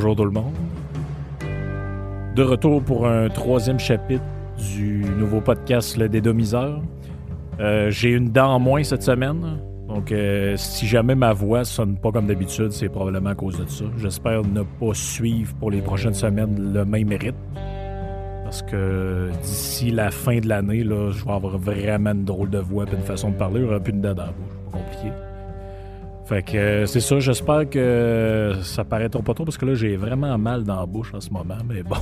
Bonjour tout le monde. De retour pour un troisième chapitre du nouveau podcast Le Dédomiseur. Euh, J'ai une dent en moins cette semaine. Donc, euh, si jamais ma voix sonne pas comme d'habitude, c'est probablement à cause de ça. J'espère ne pas suivre pour les prochaines semaines le même rythme. Parce que d'ici la fin de l'année, je vais avoir vraiment une drôle de voix et une façon de parler. Aura plus de dents dans la bouche. Compliqué. Fait que euh, c'est ça, j'espère que ça paraîtra pas trop parce que là j'ai vraiment mal dans la bouche en ce moment, mais bon,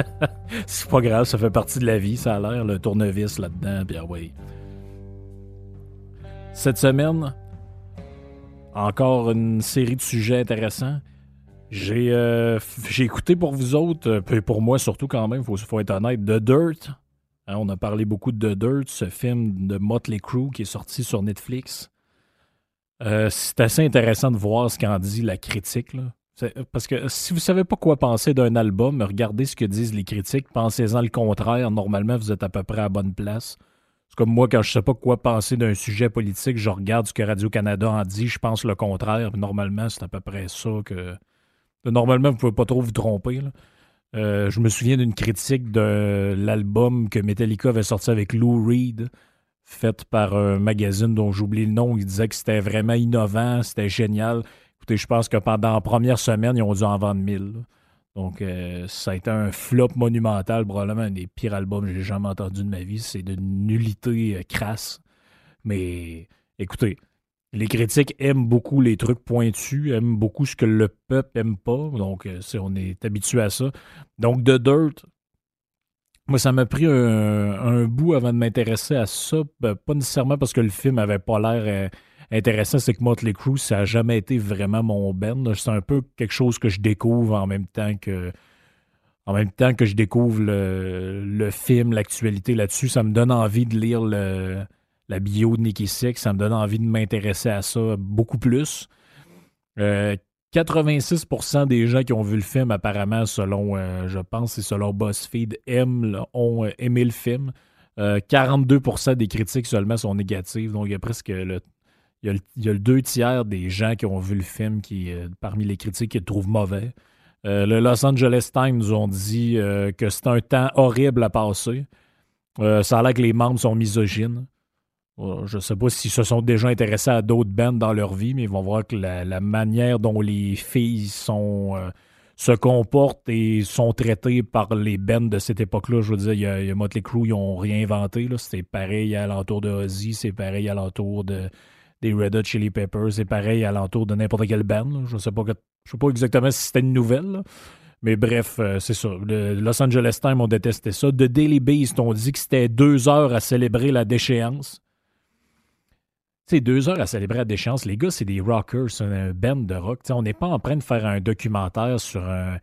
c'est pas grave, ça fait partie de la vie, ça a l'air, le tournevis là-dedans, bien oui. Cette semaine, encore une série de sujets intéressants. J'ai euh, écouté pour vous autres, euh, puis pour moi surtout quand même, faut, faut être honnête, The Dirt. Hein, on a parlé beaucoup de The Dirt, ce film de Motley Crue qui est sorti sur Netflix. Euh, c'est assez intéressant de voir ce qu'en dit la critique. Parce que si vous savez pas quoi penser d'un album, regardez ce que disent les critiques, pensez-en le contraire. Normalement, vous êtes à peu près à la bonne place. C'est comme moi, quand je sais pas quoi penser d'un sujet politique, je regarde ce que Radio-Canada en dit, je pense le contraire. Normalement, c'est à peu près ça que. Normalement, vous pouvez pas trop vous tromper. Euh, je me souviens d'une critique de l'album que Metallica avait sorti avec Lou Reed faite par un magazine dont j'oublie le nom. Il disait que c'était vraiment innovant, c'était génial. Écoutez, je pense que pendant la première semaine, ils ont dû en vendre 1000. Donc, euh, ça a été un flop monumental, probablement un des pires albums que j'ai jamais entendu de ma vie. C'est de nullité euh, crasse. Mais écoutez, les critiques aiment beaucoup les trucs pointus, aiment beaucoup ce que le peuple aime pas. Donc, euh, on est habitué à ça. Donc, The Dirt, moi, ça m'a pris un, bout avant de m'intéresser à ça. Ben, pas nécessairement parce que le film avait pas l'air euh, intéressant, c'est que Motley Crue, ça n'a jamais été vraiment mon ben. C'est un peu quelque chose que je découvre en même temps que en même temps que je découvre le, film, l'actualité là-dessus. Ça me donne envie de lire la bio de Nicky Six. Ça me donne envie de m'intéresser à ça beaucoup plus. Euh, 86% des gens qui ont vu le film, apparemment, selon, euh, je pense, c'est selon BuzzFeed, ont euh, aimé le film. 42% euh, des critiques seulement sont négatives. Donc, il y a presque le, il y a le, deux tiers des gens qui ont vu le film qui, parmi les critiques, qui le trouvent mauvais. le Los Angeles Times ont dit que c'est un temps horrible à passer. ça a l'air que les membres sont misogynes. Euh, je ne sais pas s'ils se sont déjà intéressés à d'autres bands dans leur vie, mais ils vont voir que la, manière dont les filles euh, se comportent et sont traitées par les bands de cette époque-là. Je veux dire, il y, a, Motley Crue, ils n'ont rien inventé. C'est pareil à l'entour de Ozzy, c'est pareil à l'entour de, des Red Hot Chili Peppers, c'est pareil à l'entour de n'importe quelle band. Je ne sais, pas, exactement si c'était une nouvelle. Mais bref, euh, c'est ça. Le Los Angeles Times ont détesté ça. The Daily Beast ont dit que c'était deux heures à célébrer la déchéance. C'est deux heures à célébrer à déchéance. Les gars, c'est des rockers, c'est un band de rock. on n'est pas en train de faire un documentaire sur un,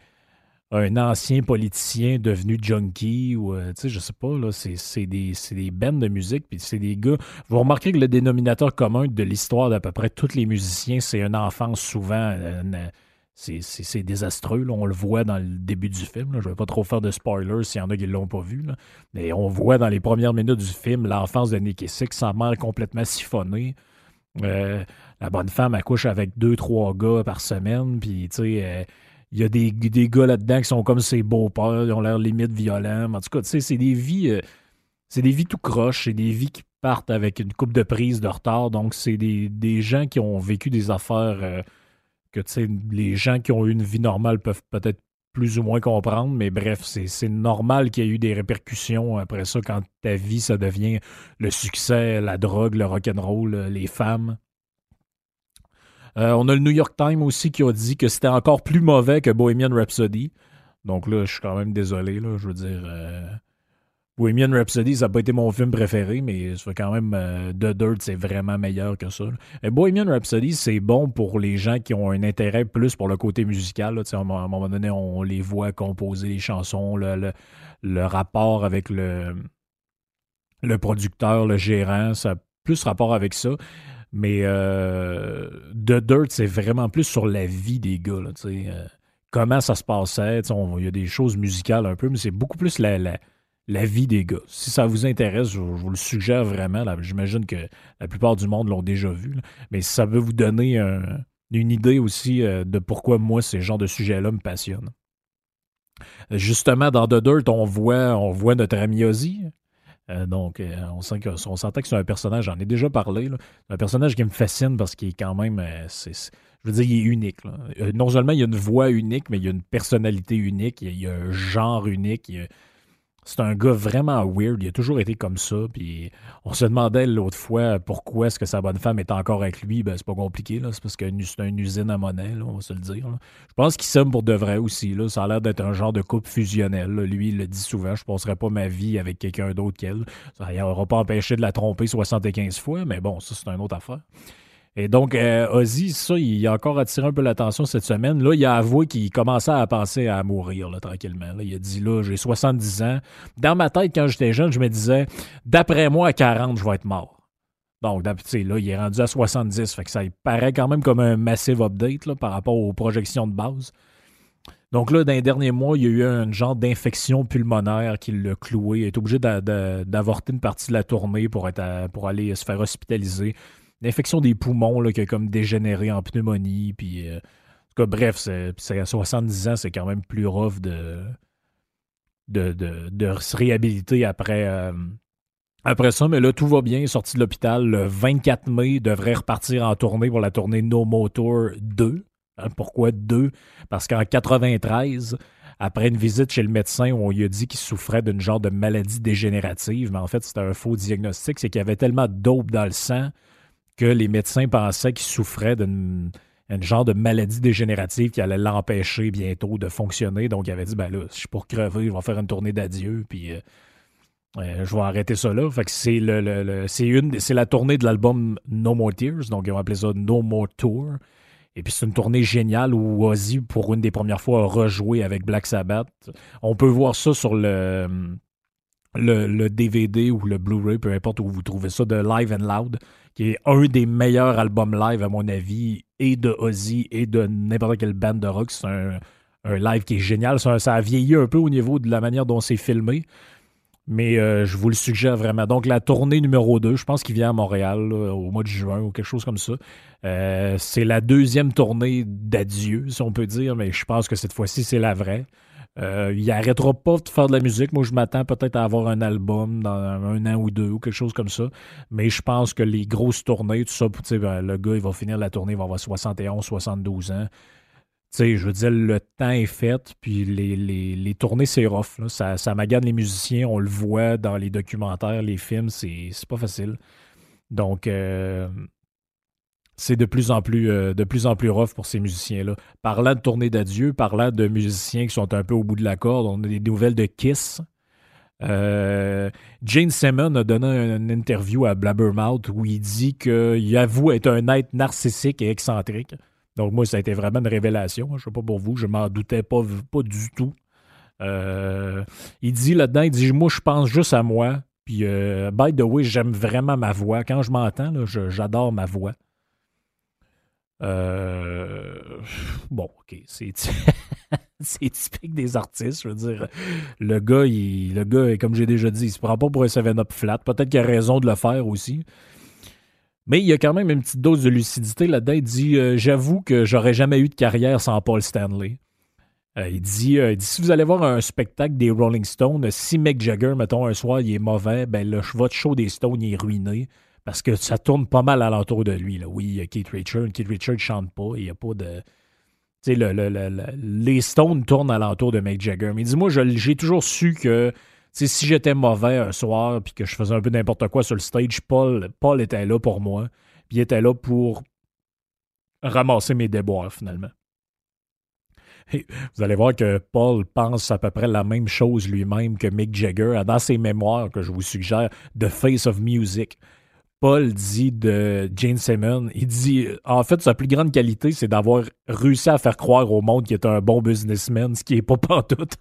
ancien politicien devenu junkie ou, euh, tu sais, je sais pas, là, c'est des, des bands de musique, puis c'est des gars. Vous remarquez que le dénominateur commun de l'histoire d'à peu près tous les musiciens, c'est un enfant souvent. C'est désastreux. On le voit dans le début du film. Je ne vais pas trop faire de spoilers s'il y en a qui ne l'ont pas vu. Mais on voit dans les premières minutes du film l'enfance de Nicky Six, sa mère complètement siphonnée. Euh, la bonne femme accouche avec deux, trois gars par semaine. Puis, tu sais, euh, il y a des, gars là-dedans qui sont comme ses beaux-pères, ils ont l'air limite violents. En tout cas, c'est des vies. Euh, c'est des vies tout croches, c'est des vies qui partent avec une coupe de prise de retard. Donc, c'est des gens qui ont vécu des affaires que les gens qui ont eu une vie normale peuvent peut-être plus ou moins comprendre, mais bref, c'est normal qu'il y ait eu des répercussions après ça quand ta vie, ça devient le succès, la drogue, le rock'n'roll, les femmes. Euh, on a le New York Times aussi qui a dit que c'était encore plus mauvais que Bohemian Rhapsody. Donc là, je suis quand même désolé, je veux dire. Euh, Bohemian Rhapsody, ça n'a pas été mon film préféré, mais fait quand même euh, The Dirt, c'est vraiment meilleur que ça. Et Bohemian Rhapsody, c'est bon pour les gens qui ont un intérêt plus pour le côté musical. à un moment donné, on les voit composer les chansons, le, rapport avec le, le producteur, le gérant, ça a plus rapport avec ça. Mais euh, The Dirt, c'est vraiment plus sur la vie des gars. Euh, comment ça se passait. Il y a des choses musicales un peu, mais c'est beaucoup plus la la vie des gars. Si ça vous intéresse, je, vous le suggère vraiment. J'imagine que la plupart du monde l'ont déjà vu. Mais ça veut vous donner un, une idée aussi de pourquoi moi ces genres de sujets-là me passionnent. Justement, dans The Dirt, on voit, notre ami Ozzy. donc, on, sent que, c'est un personnage, j'en ai déjà parlé, un personnage qui me fascine parce qu'il est quand même, je veux dire, il est unique. non seulement il y a une voix unique, mais il y a une personnalité unique, il y a, un genre unique, c'est un gars vraiment weird. Il a toujours été comme ça. Puis on se demandait l'autre fois pourquoi est-ce que sa bonne femme est encore avec lui. Ben, c'est pas compliqué. C'est parce que c'est une usine à monnaie, on va se le dire. Je pense qu'il s'aime pour de vrai aussi. Là. Ça a l'air d'être un genre de couple fusionnel. Lui, il le dit souvent. Je passerai pas ma vie avec quelqu'un d'autre qu'elle. Ça n'aura pas empêché de la tromper 75 fois, mais bon, ça, c'est une autre affaire. Et donc, euh, Ozzy, ça, il a encore attiré un peu l'attention cette semaine. Là, il a avoué qu'il commençait à penser à mourir là, tranquillement. il a dit, là, j'ai 70 ans. Dans ma tête, quand j'étais jeune, je me disais, d'après moi, à 40, je vais être mort. Donc, là, il est rendu à 70. Fait que ça paraît quand même comme un massive update là, par rapport aux projections de base. Donc là, dans les derniers mois, il y a eu un genre d'infection pulmonaire qui l'a cloué. Il est obligé d'avorter une partie de la tournée pour aller se faire hospitaliser l'infection des poumons là, qui a comme dégénéré en pneumonie. Puis, euh, en tout cas, bref, c'est, à 70 ans, c'est quand même plus rough de, de, de, se réhabiliter après, euh, après ça. Mais là, tout va bien. Sorti de l'hôpital le 24 mai, devrait repartir en tournée pour la tournée No Motor 2. Hein, pourquoi 2? Parce qu'en 93, après une visite chez le médecin où on lui a dit qu'il souffrait d'une genre de maladie dégénérative, mais en fait, c'était un faux diagnostic, c'est qu'il y avait tellement de dope dans le sang que les médecins pensaient qu'il souffrait d'une genre de maladie dégénérative qui allait l'empêcher bientôt de fonctionner. Donc, il avait dit, ben là, je suis pour crever, je vais faire une tournée d'adieu, puis euh, euh, je vais arrêter ça là. Fait que c'est le, c'est la tournée de l'album No More Tears, donc ils vont appeler ça No More Tour. Et puis c'est une tournée géniale où Ozzy, pour une des premières fois, a rejoué avec Black Sabbath. On peut voir ça sur le, le, DVD ou le Blu-ray, peu importe où vous trouvez ça, de Live and Loud qui est un des meilleurs albums live, à mon avis, et de Ozzy et de n'importe quelle band de rock. C'est un, live qui est génial. Ça, a vieilli un peu au niveau de la manière dont c'est filmé. Mais euh, je vous le suggère vraiment. Donc, la tournée numéro 2, je pense qu'il vient à Montréal au mois de juin ou quelque chose comme ça. Euh, c'est la deuxième tournée d'adieu, si on peut dire, mais je pense que cette fois-ci, c'est la vraie. Euh, il arrêtera pas de faire de la musique. Moi, je m'attends peut-être à avoir un album dans un an ou deux ou quelque chose comme ça. Mais je pense que les grosses tournées, tout ça, ben, le gars, il va finir la tournée, il va avoir 71, 72 ans. je veux dire, le temps est fait, puis les, les, tournées, c'est rough. Ça, ça magane les musiciens, on le voit dans les documentaires, les films, c'est pas facile. Donc, euh, c'est de plus en plus euh, de plus en plus rough pour ces musiciens-là. Parlant de tournée d'adieu, parlant de musiciens qui sont un peu au bout de la corde, on a des nouvelles de Kiss. Euh, Jane Simmons a donné une interview à Blabbermouth où il dit qu'il avoue être un être narcissique et excentrique. Donc moi, ça a été vraiment une révélation. Je sais pas pour vous, je m'en doutais pas, pas du tout. Euh, il dit là-dedans, il dit Moi, je pense juste à moi. Puis, by the way, j'aime vraiment ma voix. Quand je m'entends, j'adore ma voix. Euh, bon, ok, c'est typique des artistes, je veux dire. Le gars, le gars, comme j'ai déjà dit, il se prend pas pour un 7-up flat. Peut-être qu'il a raison de le faire aussi. Mais il y a quand même une petite dose de lucidité là-dedans. Il dit euh, J'avoue que j'aurais jamais eu de carrière sans Paul Stanley. Euh, il, dit, Si vous allez voir un spectacle des Rolling Stones, si Mick Jagger, mettons, un soir, il est mauvais, ben le votre show des Stones il est ruiné parce que ça tourne pas mal alentour de lui. Là. Oui, il y a Keith Richards. Keith Richards ne chante pas. Il n'y a pas de. Tu sais, le, les Stones tournent alentour de Mick Jagger. Mais dis-moi, j'ai toujours su que si j'étais mauvais un soir puis que je faisais un peu n'importe quoi sur le stage, Paul, Paul était là pour moi. Puis il était là pour ramasser mes déboires finalement. vous allez voir que Paul pense à peu près la même chose lui-même que Mick Jagger dans ses mémoires que je vous suggère, The Face of Music. Paul dit de Jane Simmons, il dit en fait sa plus grande qualité c'est d'avoir réussi à faire croire au monde qu'il est un bon businessman, ce qui est pas pantoute.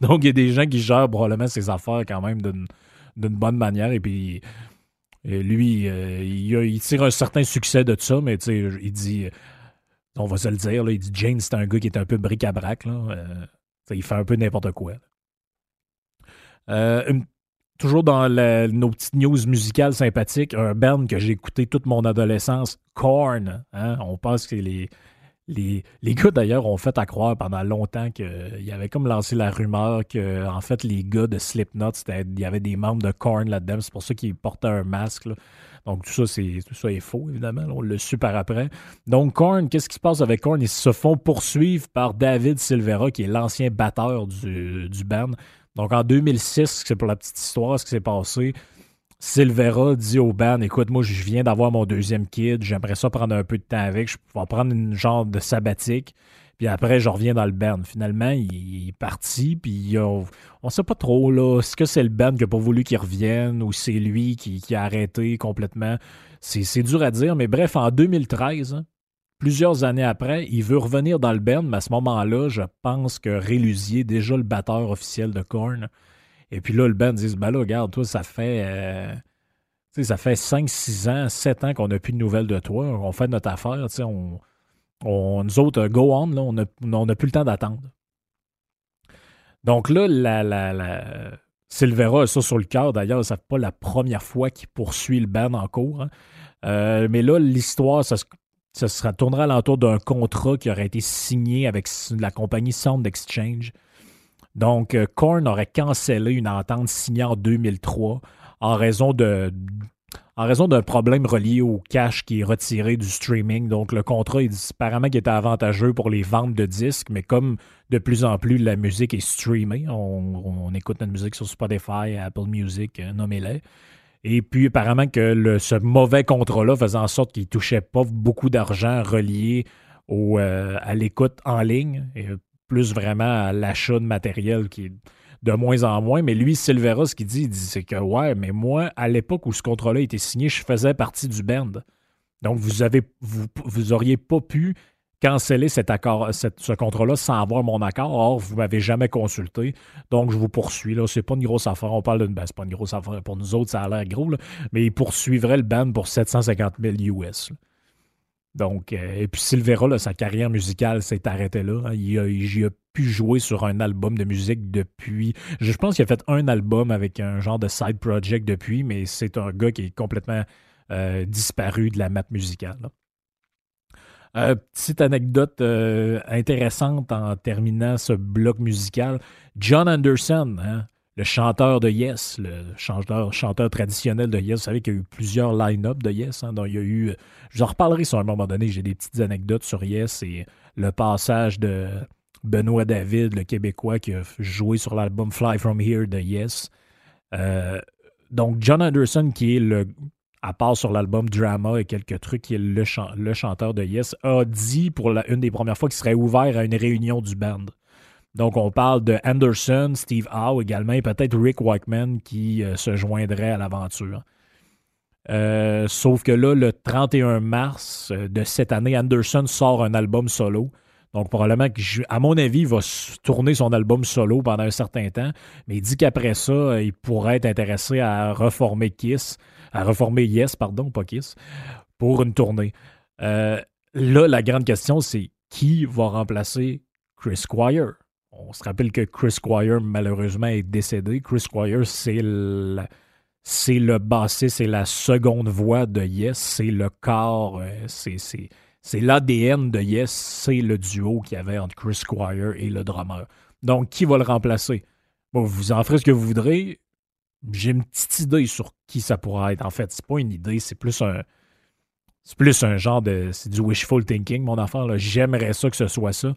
Donc il y a des gens qui gèrent probablement ses affaires quand même d'une bonne manière et puis lui euh, il, tire un certain succès de ça, mais tu sais il dit on va se le dire il dit Jane c'est un gars qui est un peu bric-à-brac là, euh, il fait un peu n'importe quoi. Euh, toujours dans nos petites news musicales sympathiques, un band que j'ai écouté toute mon adolescence, Korn. Hein. On pense que les, les, les gars, d'ailleurs, ont fait à croire pendant longtemps qu'il y avait comme lancé la rumeur que, en fait, les gars de Slipknot, il y avait des membres de Korn là-dedans. C'est pour ça qu'ils portaient un masque. Donc, tout ça, c'est, tout ça est faux, évidemment. On le su par après. Donc, Korn, qu'est-ce qui se passe avec Korn? Ils se font poursuivre par David Silvera, qui est l'ancien batteur du, du band. Donc, en 2006, c'est pour la petite histoire, ce qui s'est passé. Silvera dit au band Écoute, moi, je viens d'avoir mon deuxième kid, j'aimerais ça prendre un peu de temps avec, je vais prendre une genre de sabbatique, puis après, je reviens dans le band. Finalement, il, est parti, puis on ne sait pas trop, là, est-ce que c'est le band qui n'a pas voulu qu'il revienne ou c'est lui qui, a arrêté complètement? C'est dur à dire, mais bref, en 2013, hein, plusieurs années après, il veut revenir dans le band, mais à ce moment-là, je pense que Rélusier, déjà le batteur officiel de Korn, et puis là, le band dit Ben là, regarde, toi, ça fait. Euh, ça fait 5, 6 ans, 7 ans qu'on n'a plus de nouvelles de toi. On fait notre affaire. On, on, nous autres, go on, là, on n'a plus le temps d'attendre. Donc là, la, Silvera a ça sur le cœur. D'ailleurs, ça n'est pas la première fois qu'il poursuit le band en cours. Hein. Euh, mais là, l'histoire, ça, ça sera, tournera l'entour d'un contrat qui aurait été signé avec la compagnie Sound Exchange donc, euh, Korn aurait cancellé une entente signée en 2003 en raison d'un problème relié au cash qui est retiré du streaming. Donc, le contrat, il dit apparemment qu'il était avantageux pour les ventes de disques, mais comme de plus en plus la musique est streamée, on, écoute notre musique sur Spotify, Apple Music, euh, nommez-les. Et puis, apparemment que ce mauvais contrat-là faisait en sorte qu'il ne touchait pas beaucoup d'argent relié euh, à l'écoute en ligne. Et plus vraiment à l'achat de matériel qui est de moins en moins. Mais lui, Silvera, ce qu'il dit, dit c'est que ouais, mais moi, à l'époque où ce contrat-là a été signé, je faisais partie du band. Donc, vous avez vous, vous auriez pas pu canceller cet accord, ce contrat-là sans avoir mon accord. Or, vous m'avez jamais consulté. Donc, je vous poursuis. Là, c'est pas une grosse affaire. On parle d'une. Ben, c'est pas une grosse affaire. Pour nous autres, ça a l'air gros, mais il poursuivrait le band pour 750 000 US. Donc, euh, et puis Silvera, sa carrière musicale s'est arrêtée là. Hein. Il, a, pu jouer sur un album de musique depuis. Je pense qu'il a fait un album avec un genre de side project depuis, mais c'est un gars qui est complètement euh, disparu de la map musicale. Euh, petite anecdote intéressante en terminant ce bloc musical. John Anderson, hein, le chanteur de Yes, le chanteur, traditionnel de Yes. Vous savez qu'il y a eu plusieurs line-up de Yes. Hein, il y a eu, je vous en reparlerai sur un moment donné. J'ai des petites anecdotes sur Yes et le passage de Benoît David, le Québécois, qui a joué sur l'album Fly From Here de Yes. Euh, donc, John Anderson, qui est le, à part sur l'album Drama et quelques trucs, qui est le, le chanteur de Yes, a dit pour une des premières fois qu'il serait ouvert à une réunion du band. Donc, on parle de Anderson, Steve Howe également, et peut-être Rick Wakeman qui euh, se joindrait à l'aventure. Euh, sauf que là, le 31 mars euh, de cette année, Anderson sort un album solo. Donc, probablement à mon avis, il va tourner son album solo pendant un certain temps, mais il dit qu'après ça, il pourrait être intéressé à reformer Kiss, à reformer Yes, pardon, pas Kiss, pour une tournée. là, la grande question, c'est qui va remplacer Chris Squire? On se rappelle que Chris Squire, malheureusement, est décédé. Chris Squire, c'est le, c'est le bassiste, c'est la seconde voix de Yes, c'est le corps, euh, c'est, c'est, l'ADN de Yes, c'est le duo qu'il y avait entre Chris Squire et le drummer. Donc, qui va le remplacer? Bon, vous en ferez ce que vous voudrez. J'ai une petite idée sur qui ça pourrait être. En fait, c'est pas une idée, c'est plus un. C'est plus un genre de. C'est du wishful thinking, mon affaire. J'aimerais ça que ce soit ça.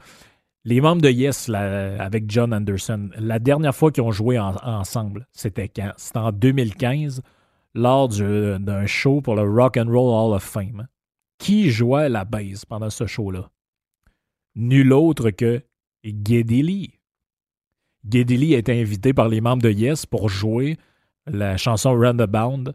Les membres de Yes avec John Anderson, la dernière fois qu'ils ont joué ensemble, c'était quand? C'était en 2015, lors d'un show pour le Rock and Roll Hall of Fame. Qui jouait la bass pendant ce show-là? Nul autre que Geddy Lee. Geddy Lee a été invité par les membres de Yes pour jouer la chanson Roundabout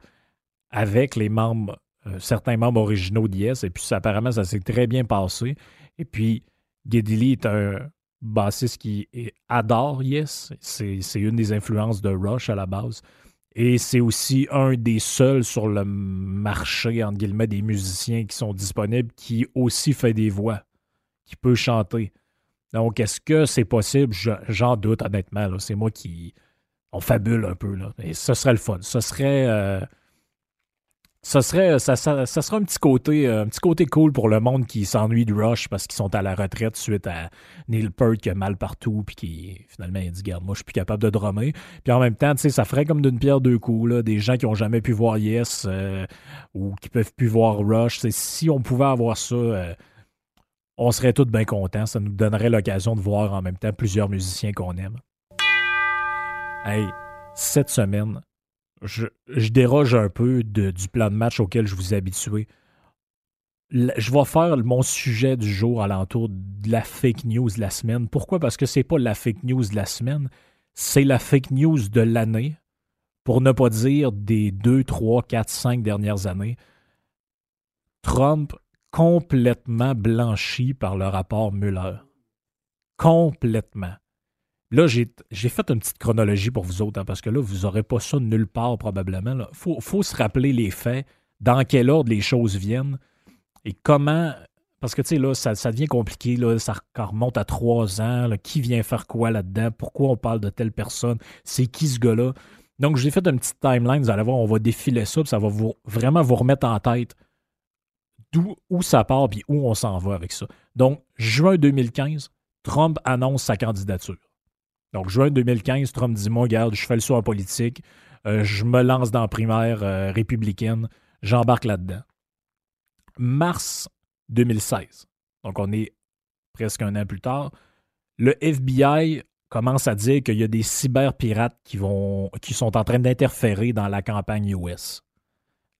avec les membres, euh, certains membres originaux de Yes. Et puis, apparemment, ça s'est très bien passé. Et puis, Geddy est un bassiste qui adore Yes. C'est une des influences de Rush à la base. Et c'est aussi un des seuls sur le marché, entre guillemets, des musiciens qui sont disponibles qui aussi fait des voix, qui peut chanter. Donc, est-ce que c'est possible? J'en doute, honnêtement. C'est moi qui. On fabule un peu, là. Et ce serait le fun. Ce serait. Euh, serait, ça, serait un petit côté, un petit côté cool pour le monde qui s'ennuie du Rush parce qu'ils sont à la retraite suite à Neil Peart qui a mal partout puis qui finalement il dit garde moi je suis plus capable de drummer. Puis en même temps, tu sais, ça ferait comme d'une pierre deux coups là, des gens qui ont jamais pu voir Yes euh, ou qui peuvent plus voir Rush. si on pouvait avoir ça, euh, on serait tous bien contents. Ça nous donnerait l'occasion de voir en même temps plusieurs musiciens qu'on aime. Hey, cette semaine, je, déroge un peu du plan de match auquel je vous ai habitué. Je vais faire mon sujet du jour alentour de la fake news de la semaine. Pourquoi? Parce que c'est pas la fake news de la semaine, c'est la fake news de l'année, pour ne pas dire des 2, 3, 4, 5 dernières années. Trump complètement blanchi par le rapport Mueller. Complètement. Là, j'ai fait une petite chronologie pour vous autres, hein, parce que là, vous n'aurez pas ça nulle part probablement. Il faut, se rappeler les faits, dans quel ordre les choses viennent et comment. Parce que, tu sais, là, ça, devient compliqué. Là, ça remonte à trois ans. qui vient faire quoi là-dedans? Pourquoi on parle de telle personne? C'est qui ce gars-là? Donc, j'ai fait une petite timeline. Vous allez voir, on va défiler ça. ça va vraiment vous remettre en tête d'où où ça part et où on s'en va avec ça. Donc, juin 2015, Trump annonce sa candidature. Donc, juin 2015, Trump dit Moi, regarde, je fais le saut politique, euh, je me lance dans la primaire euh, républicaine, j'embarque là-dedans. Mars 2016, donc on est presque un an plus tard, le FBI commence à dire qu'il y a des cyberpirates qui, qui sont en train d'interférer dans la campagne US.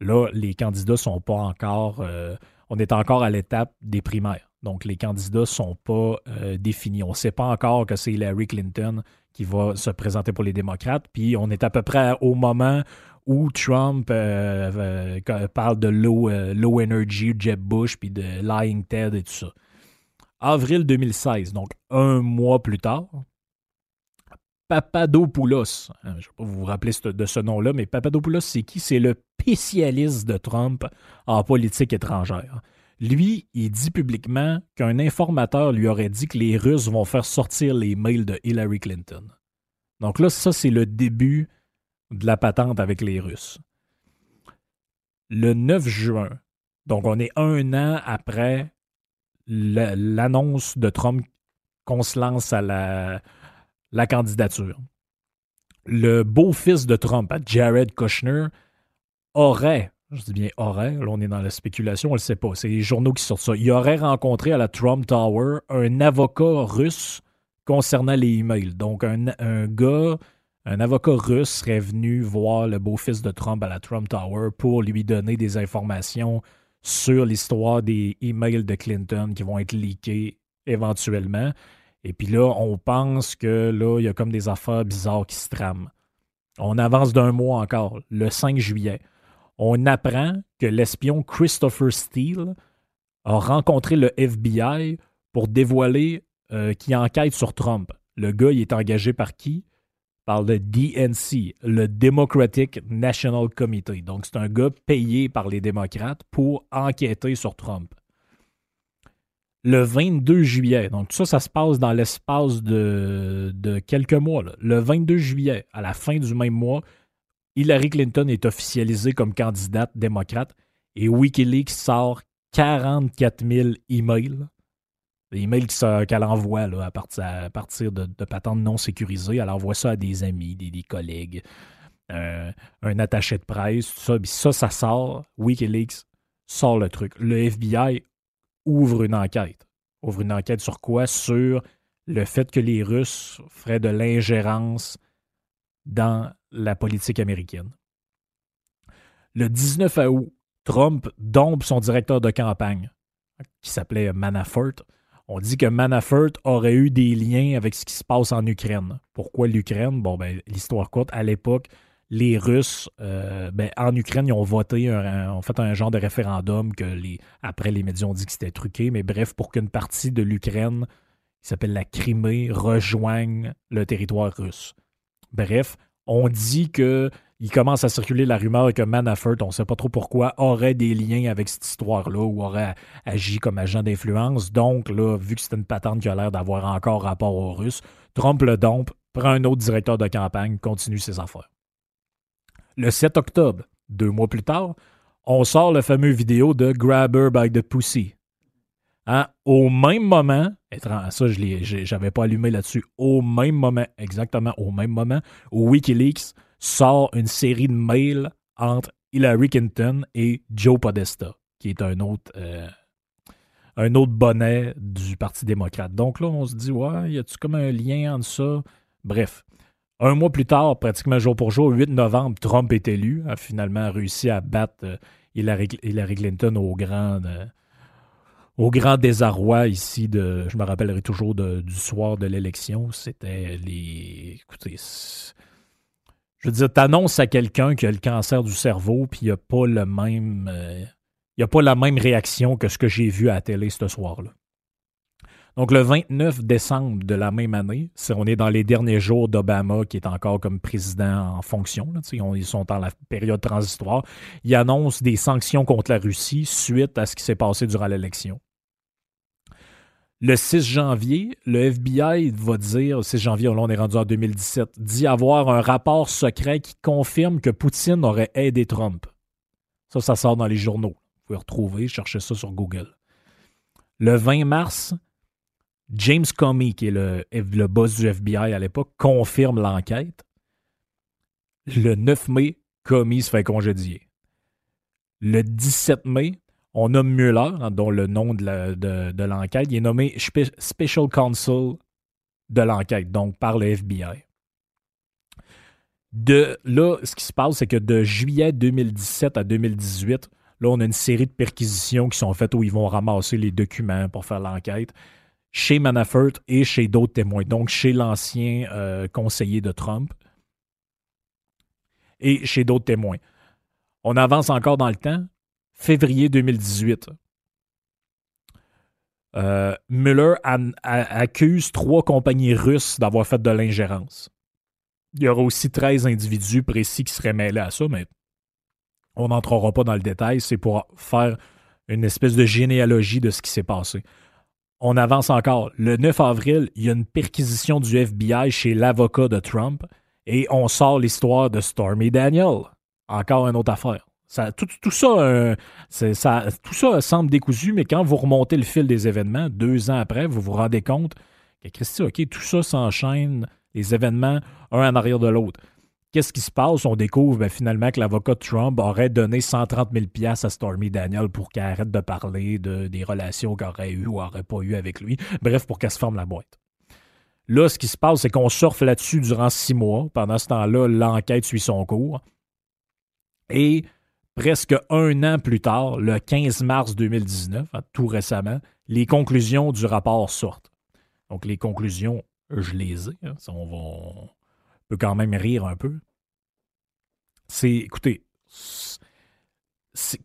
Là, les candidats sont pas encore. Euh, on est encore à l'étape des primaires. Donc, les candidats ne sont pas euh, définis. On ne sait pas encore que c'est Hillary Clinton qui va se présenter pour les démocrates. Puis, on est à peu près au moment où Trump euh, euh, parle de low, low energy, Jeb Bush, puis de lying Ted et tout ça. Avril 2016, donc un mois plus tard, Papadopoulos, hein, je ne sais pas vous rappelez de ce nom-là, mais Papadopoulos, c'est qui? C'est le spécialiste de Trump en politique étrangère. Lui, il dit publiquement qu'un informateur lui aurait dit que les Russes vont faire sortir les mails de Hillary Clinton. Donc là, ça, c'est le début de la patente avec les Russes. Le 9 juin, donc on est un an après l'annonce de Trump qu'on se lance à la, candidature. Le beau-fils de Trump, Jared Kushner, aurait je dis bien aurait, là on est dans la spéculation, on ne le sait pas, c'est les journaux qui sortent ça. Il aurait rencontré à la Trump Tower un avocat russe concernant les emails. Donc un, un gars, un avocat russe serait venu voir le beau-fils de Trump à la Trump Tower pour lui donner des informations sur l'histoire des emails de Clinton qui vont être leakés éventuellement. Et puis là, on pense que là, il y a comme des affaires bizarres qui se trament. On avance d'un mois encore, le 5 juillet on apprend que l'espion Christopher Steele a rencontré le FBI pour dévoiler euh, qu'il enquête sur Trump. Le gars, il est engagé par qui? Par le DNC, le Democratic National Committee. Donc, c'est un gars payé par les démocrates pour enquêter sur Trump. Le 22 juillet, donc ça, ça se passe dans l'espace de, quelques mois. Le 22 juillet, à la fin du même mois, Hillary Clinton est officialisée comme candidate démocrate et Wikileaks sort 44 000 emails. Des emails qu'elle envoie à, partir, de, patentes non sécurisées. Elle envoie ça à des amis, des, collègues, euh, un attaché de presse, tout ça. ça, ça sort. Wikileaks sort le truc. Le FBI ouvre une enquête. Ouvre une enquête sur quoi? Sur le fait que les Russes feraient de l'ingérence dans la politique américaine. Le 19 août, Trump dompe son directeur de campagne, qui s'appelait Manafort. On dit que Manafort aurait eu des liens avec ce qui se passe en Ukraine. Pourquoi l'Ukraine? Bon, ben, l'histoire courte, à l'époque, les Russes, euh, ben, en Ukraine, ils ont voté, ont fait un genre de référendum que les, après les médias ont dit que c'était truqué, mais bref, pour qu'une partie de l'Ukraine, qui s'appelle la Crimée, rejoigne le territoire russe. Bref, On dit que il commence à circuler la rumeur que Manafort, on ne sait pas trop pourquoi, aurait des liens avec cette histoire-là ou aurait agi comme agent d'influence. Donc, là, vu que c'est une patente qui a l'air d'avoir encore rapport aux Russes, Trump le dompe, prend un autre directeur de campagne, continue ses affaires. Le 7 octobre, deux mois plus tard, on sort le fameux vidéo de Grabber by the Pussy. Hein? Au même moment, ça je n'avais pas allumé là-dessus, au même moment, exactement au même moment, Wikileaks sort une série de mails entre Hillary Clinton et Joe Podesta, qui est un autre, euh, un autre bonnet du Parti démocrate. Donc là, on se dit, ouais, y a-tu comme un lien entre ça? Bref. Un mois plus tard, pratiquement jour pour jour, 8 novembre, Trump est élu, a finalement réussi à battre euh, Hillary, Clinton au grand, euh, au grand désarroi ici de, je me rappellerai toujours du soir de l'élection. C'était les, écoutez, je veux dire, t'annonces à quelqu'un qui a le cancer du cerveau, puis il a pas le même. Euh, il a pas la même réaction que ce que j'ai vu à la télé ce soir-là. Donc, le 29 décembre de la même année, on est dans les derniers jours d'Obama, qui est encore comme président en fonction. Ils sont dans la période transitoire. Il annonce des sanctions contre la Russie suite à ce qui s'est passé durant l'élection. Le 6 janvier, le FBI va dire, le 6 janvier, on est rendu en 2017, dit avoir un rapport secret qui confirme que Poutine aurait aidé Trump. Ça, ça sort dans les journaux. Vous pouvez retrouver, chercher ça sur Google. Le 20 mars, James Comey, qui est le, boss du FBI à l'époque, confirme l'enquête. Le 9 mai, Comey se fait congédier. Le 17 mai, on nomme Mueller, hein, dont le nom de l'enquête. il est nommé Special Counsel de l'enquête, donc par le FBI. De là, ce qui se passe, c'est que de juillet 2017 à 2018, là, on a une série de perquisitions qui sont faites où ils vont ramasser les documents pour faire l'enquête chez Manafort et chez d'autres témoins, donc chez l'ancien euh, conseiller de Trump et chez d'autres témoins. On avance encore dans le temps février 2018. Euh, Mueller accuse trois compagnies russes d'avoir fait de l'ingérence. Il y aura aussi 13 individus précis qui seraient mêlés à ça, mais on n'entrera pas dans le détail. C'est pour faire une espèce de généalogie de ce qui s'est passé. On avance encore. Le 9 avril, il y a une perquisition du FBI chez l'avocat de Trump et on sort l'histoire de Stormy Daniel. Encore une autre affaire tout, ça, euh, ça, tout ça semble décousu, mais quand vous remontez le fil des événements, deux ans après, vous vous rendez compte que, Christy, OK, tout ça s'enchaîne, les événements, un en arrière de l'autre. Qu'est-ce qui se passe? On découvre ben, finalement que l'avocat Trump aurait donné 130 000 à Stormy Daniel pour qu'elle arrête de parler de, des relations qu'elle aurait eues ou n'aurait pas eues avec lui. Bref, pour qu'elle se forme la boîte. Là, ce qui se passe, c'est qu'on surfe là-dessus durant six mois. Pendant ce temps-là, l'enquête suit son cours. Et presque un an plus tard, le 15 mars 2019, hein, tout récemment, les conclusions du rapport sortent. Donc, les conclusions, je les ai. Hein, on, quand même rire un peu. C'est, écoutez,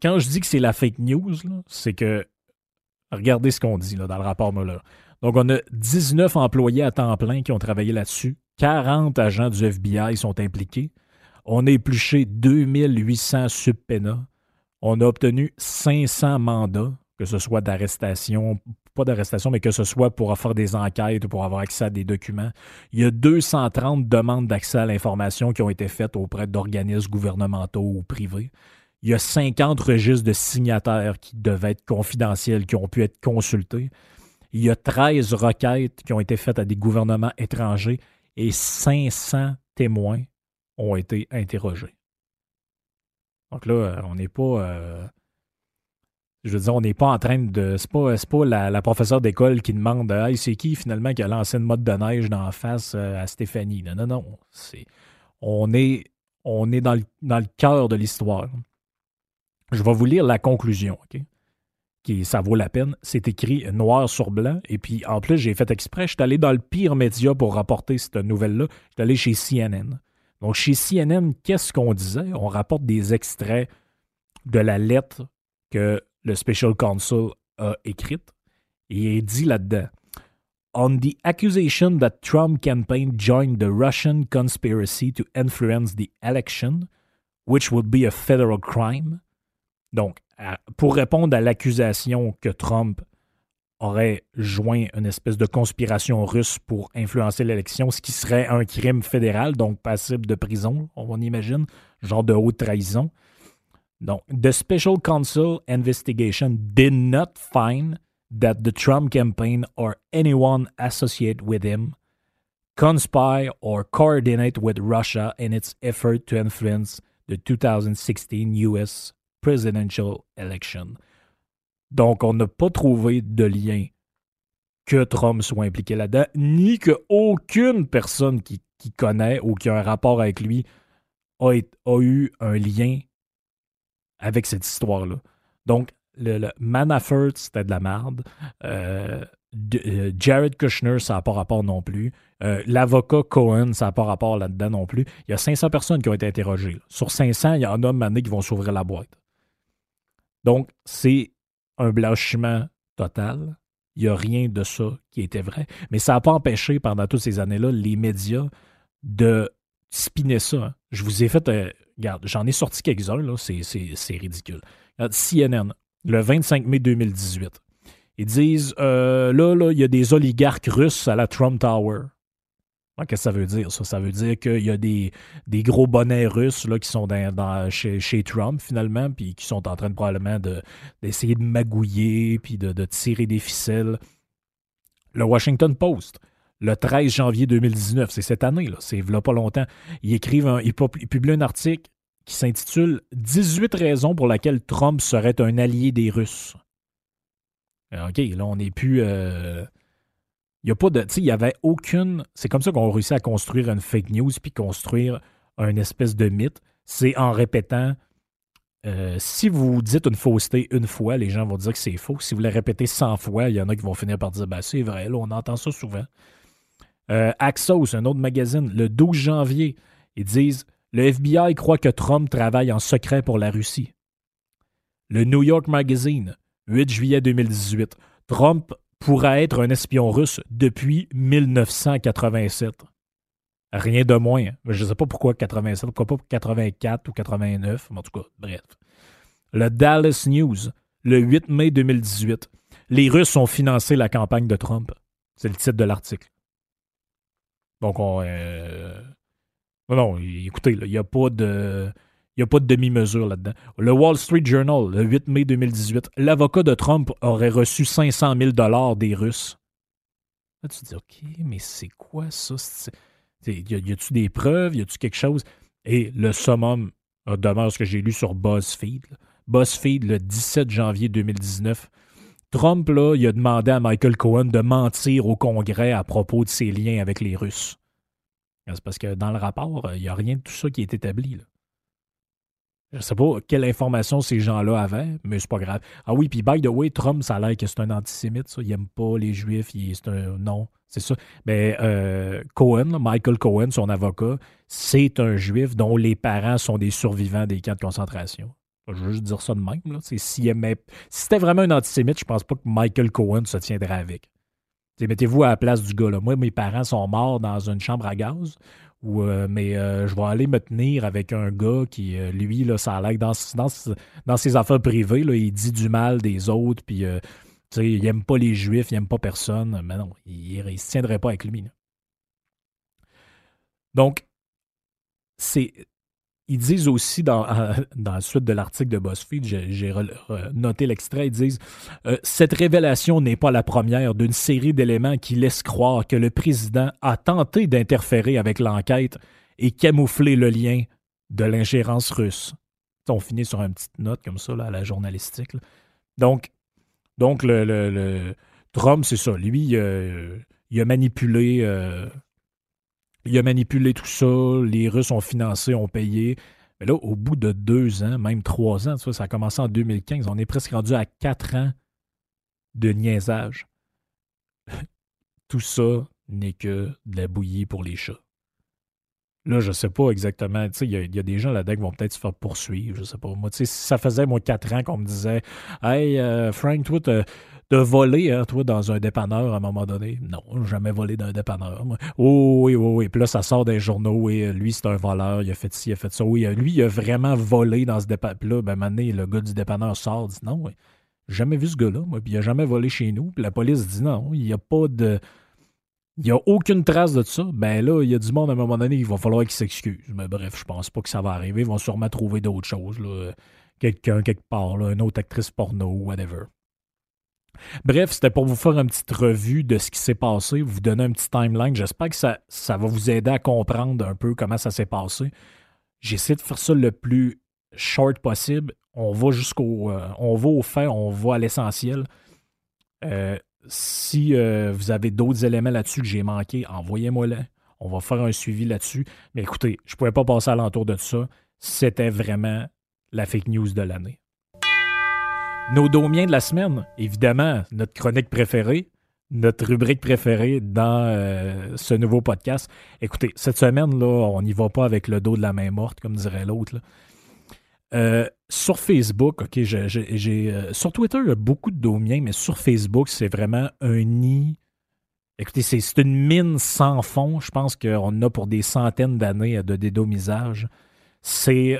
quand je dis que c'est la fake news, c'est que, regardez ce qu'on dit dans le rapport Mueller. Donc, on a 19 employés à temps plein qui ont travaillé là-dessus. 40 agents du FBI sont impliqués. On a épluché 2800 subpénas. On a obtenu 500 mandats, que ce soit d'arrestation, pas d'arrestation, mais que ce soit pour faire des enquêtes ou pour avoir accès à des documents. Il y a 230 demandes d'accès à l'information qui ont été faites auprès d'organismes gouvernementaux ou privés. Il y a 50 registres de signataires qui devaient être confidentiels, qui ont pu être consultés. Il y a 13 requêtes qui ont été faites à des gouvernements étrangers et 500 témoins ont été interrogés. Donc là, on n'est pas. Euh, je veux dire, on n'est pas en train de. C'est pas, pas la, professeure d'école qui demande Hey, c'est qui finalement qui a lancé une mode de neige dans face euh, à Stéphanie? Non, non, non. C'est, on est, on est dans le, dans le cœur de l'histoire. Je vais vous lire la conclusion, OK? Qui, ça vaut la peine. C'est écrit noir sur blanc. Et puis, en plus, j'ai fait exprès. Je suis allé dans le pire média pour rapporter cette nouvelle-là. Je suis allé chez CNN. Donc, chez CNN, qu'est-ce qu'on disait? On rapporte des extraits de la lettre que le Special Counsel a écrite. Et il dit là-dedans On the accusation that Trump campaign joined the Russian conspiracy to influence the election, which would be a federal crime. Donc, pour répondre à l'accusation que Trump aurait joint une espèce de conspiration russe pour influencer l'élection, ce qui serait un crime fédéral, donc passible de prison, on imagine, genre de haute trahison. Donc, the Special Counsel investigation did not find that the Trump campaign or anyone associated with him conspire or coordinate with Russia in its effort to influence the 2016 US presidential election. Donc, on n'a pas trouvé de lien que Trump soit impliqué là-dedans, ni que aucune personne qui, connaît ou qui a un rapport avec lui a, eu un lien avec cette histoire-là. Donc, le, Manafort, c'était de la merde. Euh, euh, Jared Kushner, ça n'a pas rapport non plus. Euh, l'avocat Cohen, ça n'a pas rapport là-dedans non plus. Il y a 500 personnes qui ont été interrogées. Sur 500, il y en a maintenant qui vont s'ouvrir la boîte. Donc, c'est un blanchiment total. Il n'y a rien de ça qui était vrai. Mais ça n'a pas empêché pendant toutes ces années-là les médias de spinner ça. Hein. Je vous ai fait. Regarde, j'en ai sorti quelques-uns, c'est ridicule. CNN, le 25 mai 2018. Ils disent euh, là, là, il y a des oligarques russes à la Trump Tower. Qu'est-ce que ça veut dire, ça? Ça veut dire qu'il y a des, des, gros bonnets russes là, qui sont dans, chez, chez, Trump, finalement, puis qui sont en train de probablement d'essayer de, magouiller, puis de, tirer des ficelles. Le Washington Post, le 13 janvier 2019, c'est cette année, là, c'est là pas longtemps, ils un, publient un article qui s'intitule 18 raisons pour lesquelles Trump serait un allié des Russes. OK, là, on n'est plus. Euh, il y a pas de. il y avait aucune. C'est comme ça qu'on réussit à construire une fake news puis construire un espèce de mythe. C'est en répétant. Euh, si vous dites une fausseté une fois, les gens vont dire que c'est faux. Si vous la répétez 100 fois, il y en a qui vont finir par dire ben, c'est vrai, là, on entend ça souvent. Euh, Axos, un autre magazine, le 12 janvier, ils disent Le FBI croit que Trump travaille en secret pour la Russie. Le New York Magazine, 8 juillet 2018. Trump pourrait être un espion russe depuis 1987. Rien de moins. Je ne sais pas pourquoi 87, pourquoi pas 84 ou 89, en tout cas, bref. Le Dallas News, le 8 mai 2018. Les Russes ont financé la campagne de Trump. C'est le titre de l'article. Donc, on. Euh, non, écoutez, il n'y a pas de. Il n'y a pas de demi-mesure là-dedans. Le Wall Street Journal, le 8 mai 2018, l'avocat de Trump aurait reçu 500 000 des Russes. Là, tu te dis, OK, mais c'est quoi ça? Y a-tu des preuves? Y a-tu quelque chose? Et le summum demeure ce que j'ai lu sur BuzzFeed. BuzzFeed, le 17 janvier 2019. Trump, là, il a demandé à Michael Cohen de mentir au Congrès à propos de ses liens avec les Russes. C'est parce que dans le rapport, il n'y a rien de tout ça qui est établi. Je sais pas quelle information ces gens-là avaient, mais c'est pas grave. Ah oui, puis by the way, Trump, ça a l'air que c'est un antisémite. Il aime pas les Juifs, c'est un. Non, c'est ça. Mais euh, Cohen, Michael Cohen, son avocat, c'est un Juif dont les parents sont des survivants des camps de concentration. Je veux juste dire ça de même. Là. Si, si c'était vraiment un antisémite, je pense pas que Michael Cohen se tiendrait avec. Mettez-vous à la place du gars. Là. Moi, mes parents sont morts dans une chambre à gaz. Euh, mais euh, je vais aller me tenir avec un gars qui, euh, lui, là, ça dans, ses affaires privées, là, il dit du mal des autres, puis il n'aime pas les Juifs, il n'aime pas personne. Mais non, il ne se tiendrait pas avec lui. Donc, c'est ils disent aussi dans, dans la suite de l'article de BuzzFeed, j'ai noté l'extrait, ils disent euh, Cette révélation n'est pas la première d'une série d'éléments qui laissent croire que le président a tenté d'interférer avec l'enquête et camoufler le lien de l'ingérence russe. On finit sur une petite note comme ça là, à la journalistique. Donc, donc le, Trump, c'est ça. Lui, euh, il a manipulé. Euh, il a manipulé tout ça, les Russes ont financé, ont payé. Mais là, au bout de deux ans, même trois ans, ça a commencé en 2015, on est presque rendu à quatre ans de niaisage. tout ça n'est que de la bouillie pour les chats. Là, je sais pas exactement. Il y, a des gens là-dedans qui vont peut-être se faire poursuivre. Je sais pas. Moi, ça faisait, moi, quatre ans qu'on me disait Hey, euh, Frank, toi, de voler, hein, toi, dans un dépanneur à un moment donné. Non, jamais volé d'un dépanneur. Oh, oui, oui, oui. Puis là, ça sort des journaux. et lui, c'est un voleur. Il a fait ci, il a fait ça. Oui, lui, il a vraiment volé dans ce dépanneur. Puis là, ben, maintenant, le gars du dépanneur sort, dit non, oui. Jamais vu ce gars-là, moi. Puis il a jamais volé chez nous. Puis la police dit non, il n'y a pas de. Il n'y a aucune trace de ça. Ben là, il y a du monde à un moment donné, il va falloir qu'il s'excuse. Mais bref, je pense pas que ça va arriver. Ils vont sûrement trouver d'autres choses. Quelqu'un quelque part, là, une autre actrice porno, whatever. Bref, c'était pour vous faire une petite revue de ce qui s'est passé, vous donner un petit timeline. J'espère que ça, va vous aider à comprendre un peu comment ça s'est passé. J'essaie de faire ça le plus short possible. On va jusqu'au. Euh, on va au fait, on va à l'essentiel. Euh, si euh, vous avez d'autres éléments là-dessus que j'ai manqué, envoyez-moi-les. On va faire un suivi là-dessus. Mais écoutez, je ne pouvais pas passer à l'entour de ça. C'était vraiment la fake news de l'année. Nos domiens de la semaine, évidemment, notre chronique préférée, notre rubrique préférée dans euh, ce nouveau podcast. Écoutez, cette semaine, là, on n'y va pas avec le dos de la main morte, comme dirait l'autre. Euh, sur Facebook, OK, j'ai. Euh, sur Twitter, il y a beaucoup de domiens, mais sur Facebook, c'est vraiment un nid. Écoutez, c'est une mine sans fond. Je pense qu'on a pour des centaines d'années de dédomisage. C'est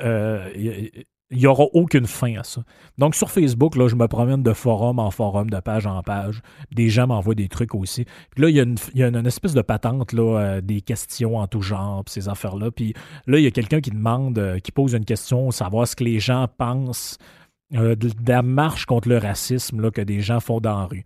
il n'y aura aucune fin à ça. Donc, sur Facebook, là, je me promène de forum en forum, de page en page. Des gens m'envoient des trucs aussi. Puis là, il y a une, espèce de patente, là, euh, des questions en tout genre, ces affaires-là. Puis là, il y a quelqu'un qui demande, euh, qui pose une question, savoir ce que les gens pensent euh, de, la marche contre le racisme là, que des gens font dans la rue.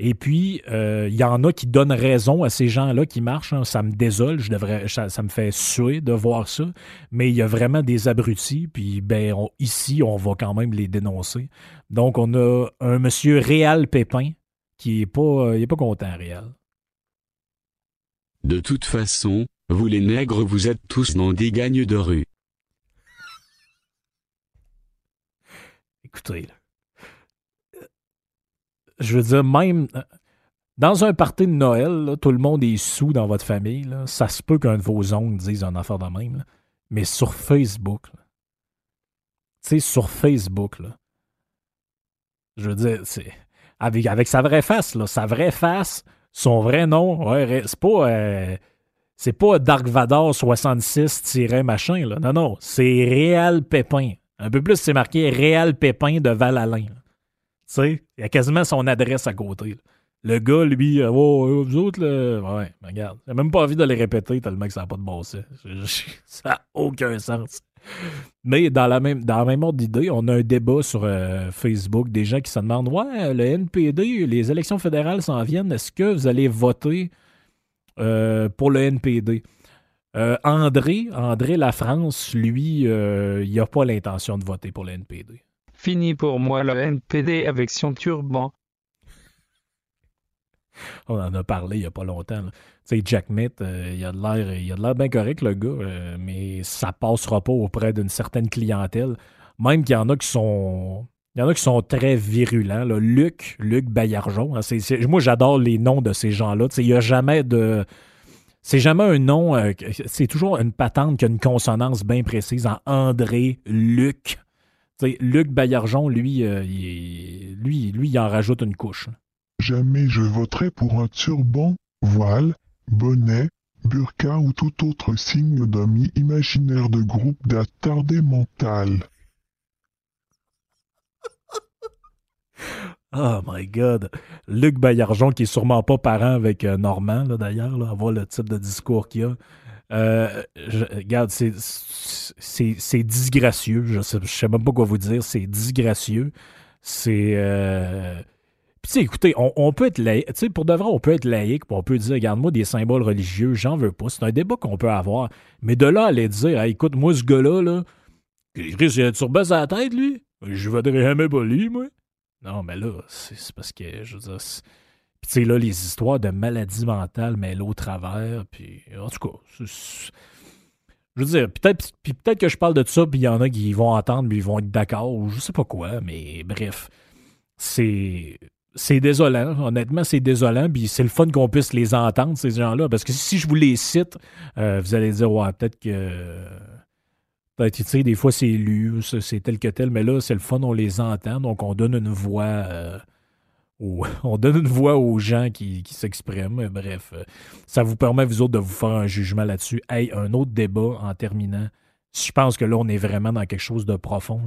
Et puis, euh, il y en a qui donnent raison à ces gens-là qui marchent. Hein. Ça me désole, je devrais, ça, me fait suer de voir ça. Mais il y a vraiment des abrutis. Puis, ben, ici, on va quand même les dénoncer. Donc, on a un monsieur Réal Pépin qui est pas, euh, il est pas content, Réal. De toute façon, vous les nègres, vous êtes tous dans des gagnes de rue. Écoutez, là je veux dire, même euh, dans un party de Noël, tout le monde est sous dans votre famille. ça se peut qu'un de vos oncles dise un affaire de même. Mais sur Facebook, tu sais, sur Facebook, je veux dire, avec, sa vraie face, là, sa vraie face, son vrai nom, ouais, c'est pas. Euh, c'est pas Dark Vador 66-machin, là. Non, non, c'est Réal Pépin. Un peu plus, c'est marqué Réal Pépin de Val-Alain sais, il a quasiment son adresse à côté. Le gars, lui, euh, vous autres, là, ouais, regarde, j'ai même pas envie de les répéter tellement que ça n'a pas de bon sens. ça n'a aucun sens. Mais dans la même, dans même ordre d'idée, on a un débat sur euh, Facebook, des gens qui se demandent Ouais, le NPD, les élections fédérales s'en viennent, est-ce que vous allez voter euh, pour le NPD André, André La France, lui, il n'a pas l'intention de voter pour le NPD. Fini pour moi le NPD avec son turban. On en a parlé il n'y a pas longtemps. Tu sais, Jack Mitt, euh, il a de l'air, il a de l'air bien correct, le gars, euh, mais ça passera pas auprès d'une certaine clientèle. Même qu'il y en a qui sont. Il y en a qui sont très virulents. Luc, Luc Bayarjon. Hein, moi, j'adore les noms de ces gens-là. Il n'y a jamais de. C'est jamais un nom. Euh, c'est toujours une patente qui a une consonance bien précise en André, Luc. Luc Baillargeon, lui, euh, lui, lui, il en rajoute une couche. Jamais je voterai pour un turban, voile, bonnet, burqa ou tout autre signe d'un imaginaire de groupe d'attardé mental. Oh my God. Luc Baillargeon, qui est sûrement pas parent avec euh, Normand, d'ailleurs, à voir le type de discours qu'il a. Euh, regarde, c'est disgracieux. Je sais, sais même pas quoi vous dire. C'est disgracieux. C'est. Euh... Puis, tu sais, écoutez, on, peut être laïque. Tu sais, pour de vrai, on peut être laïque. on peut dire, regarde-moi des symboles religieux, j'en veux pas. C'est un débat qu'on peut avoir. Mais de là aller dire, écoute, moi, ce gars-là, là, il risque de turbasse à la tête, lui. Je voudrais jamais pas lui, moi. Non, mais là, c'est parce que, je veux dire, puis, tu sais, là, les histoires de maladies mentales mêlées au travers. Puis, en tout cas, je veux dire, peut-être peut que je parle de ça, puis il y en a qui vont entendre, puis ils vont être d'accord, ou je sais pas quoi, mais bref. C'est. C'est désolant, honnêtement, c'est désolant, puis c'est le fun qu'on puisse les entendre, ces gens-là, parce que si je vous les cite, euh, vous allez dire, ouais, peut-être que. Peut-être, tu sais, des fois c'est lu, c'est tel que tel, mais là, c'est le fun, on les entend, donc on donne une voix. Euh, on donne une voix aux gens qui, s'expriment. Bref, euh, ça vous permet, vous autres, de vous faire un jugement là-dessus. Hey, un autre débat en terminant. Je pense que là, on est vraiment dans quelque chose de profond.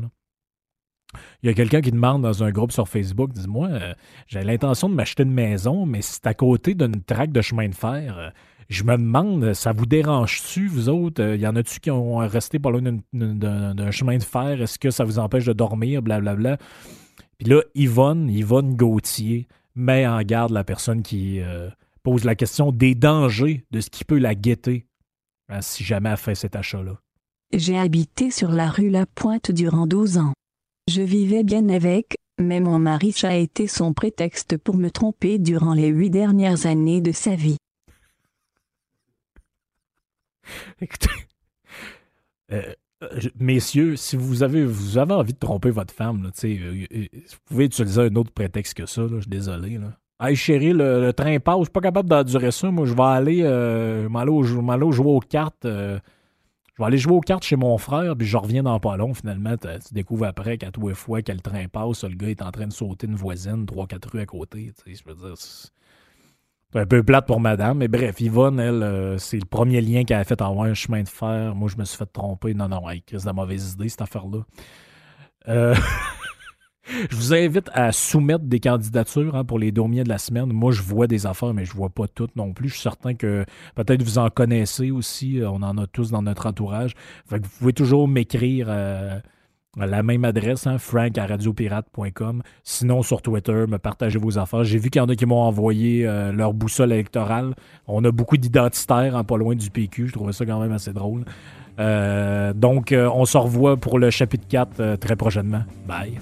Il y a quelqu'un qui demande dans un groupe sur Facebook, dis-moi, euh, j'ai l'intention de m'acheter une maison, mais c'est à côté d'une traque de chemin de fer. Euh, je me demande, ça vous dérange-tu, vous autres? Il y en a-tu qui ont resté pas loin d'un chemin de fer? Est-ce que ça vous empêche de dormir? Blablabla. Bla, bla. Puis là, Yvonne, Yvonne Gauthier met en garde la personne qui euh, pose la question des dangers de ce qui peut la guetter hein, si jamais elle fait cet achat-là. J'ai habité sur la rue La Pointe durant 12 ans. Je vivais bien avec, mais mon mari a été son prétexte pour me tromper durant les huit dernières années de sa vie. Écoutez, euh, messieurs, si vous avez, vous avez envie de tromper votre femme, là, euh, euh, vous pouvez utiliser un autre prétexte que ça. je suis désolé. Là. Hey chérie, le, train passe, je suis pas capable d'endurer ça. Moi, je vais aller, euh, jouer aux cartes. je vais aller jouer aux cartes chez mon frère, puis je reviens dans pas long. Finalement, tu découvres après qu'à tous les fois que le train passe, le gars est en train de sauter une voisine, trois, quatre rues à côté. Je veux dire, un peu plate pour madame, mais bref, Yvonne, euh, c'est le premier lien qu'elle a fait en un chemin de fer. Moi, je me suis fait tromper. Non, non, crise de mauvaise idée, cette affaire-là. Euh, je vous invite à soumettre des candidatures hein, pour les domiers de la semaine. Moi, je vois des affaires, mais je vois pas toutes non plus. Je suis certain que peut-être vous en connaissez aussi. On en a tous dans notre entourage. Fait que vous pouvez toujours m'écrire. Euh, la même adresse, hein, frank à radiopirate.com. Sinon, sur Twitter, me partagez vos affaires. J'ai vu qu'il y en a qui m'ont envoyé euh, leur boussole électorale. On a beaucoup d'identitaires en pas loin du PQ. Je trouvais ça quand même assez drôle. Euh, donc, euh, on se revoit pour le chapitre 4 très prochainement. Bye.